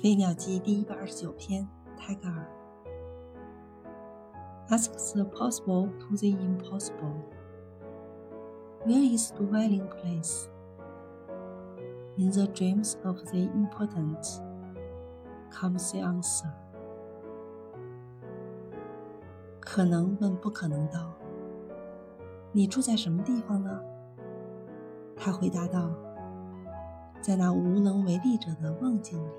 《飞鸟集》第一百二十九篇，泰戈尔。Asks the possible to the impossible. Where is dwelling place? In the dreams of the important comes the answer. 可能问不可能道：“你住在什么地方呢？”他回答道：“在那无能为力者的梦境里。”